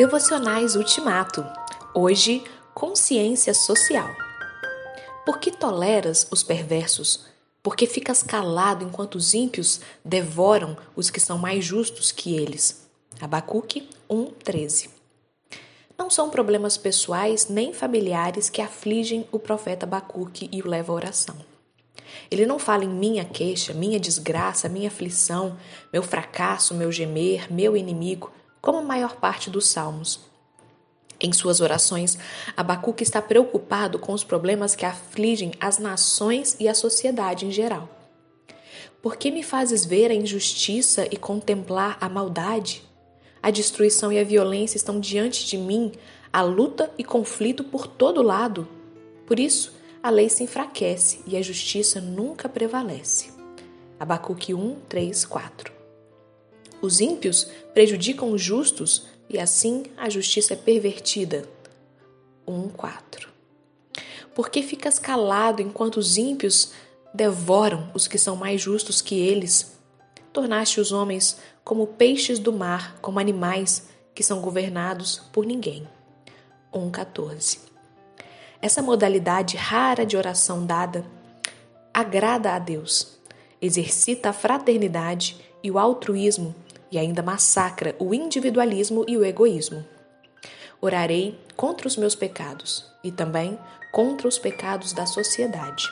Devocionais Ultimato. Hoje, consciência social. Por que toleras os perversos? Por que ficas calado enquanto os ímpios devoram os que são mais justos que eles? Abacuque 1:13. Não são problemas pessoais nem familiares que afligem o profeta Abacuque e o levam à oração. Ele não fala em minha queixa, minha desgraça, minha aflição, meu fracasso, meu gemer, meu inimigo como a maior parte dos salmos. Em suas orações, Abacuque está preocupado com os problemas que afligem as nações e a sociedade em geral. Por que me fazes ver a injustiça e contemplar a maldade? A destruição e a violência estão diante de mim, a luta e conflito por todo lado. Por isso, a lei se enfraquece e a justiça nunca prevalece. Abacuque 1, 3, 4. Os ímpios prejudicam os justos e assim a justiça é pervertida. 1:4. Por que ficas calado enquanto os ímpios devoram os que são mais justos que eles? Tornaste os homens como peixes do mar, como animais que são governados por ninguém. 1:14. Essa modalidade rara de oração dada agrada a Deus, exercita a fraternidade e o altruísmo e ainda massacra o individualismo e o egoísmo. Orarei contra os meus pecados e também contra os pecados da sociedade.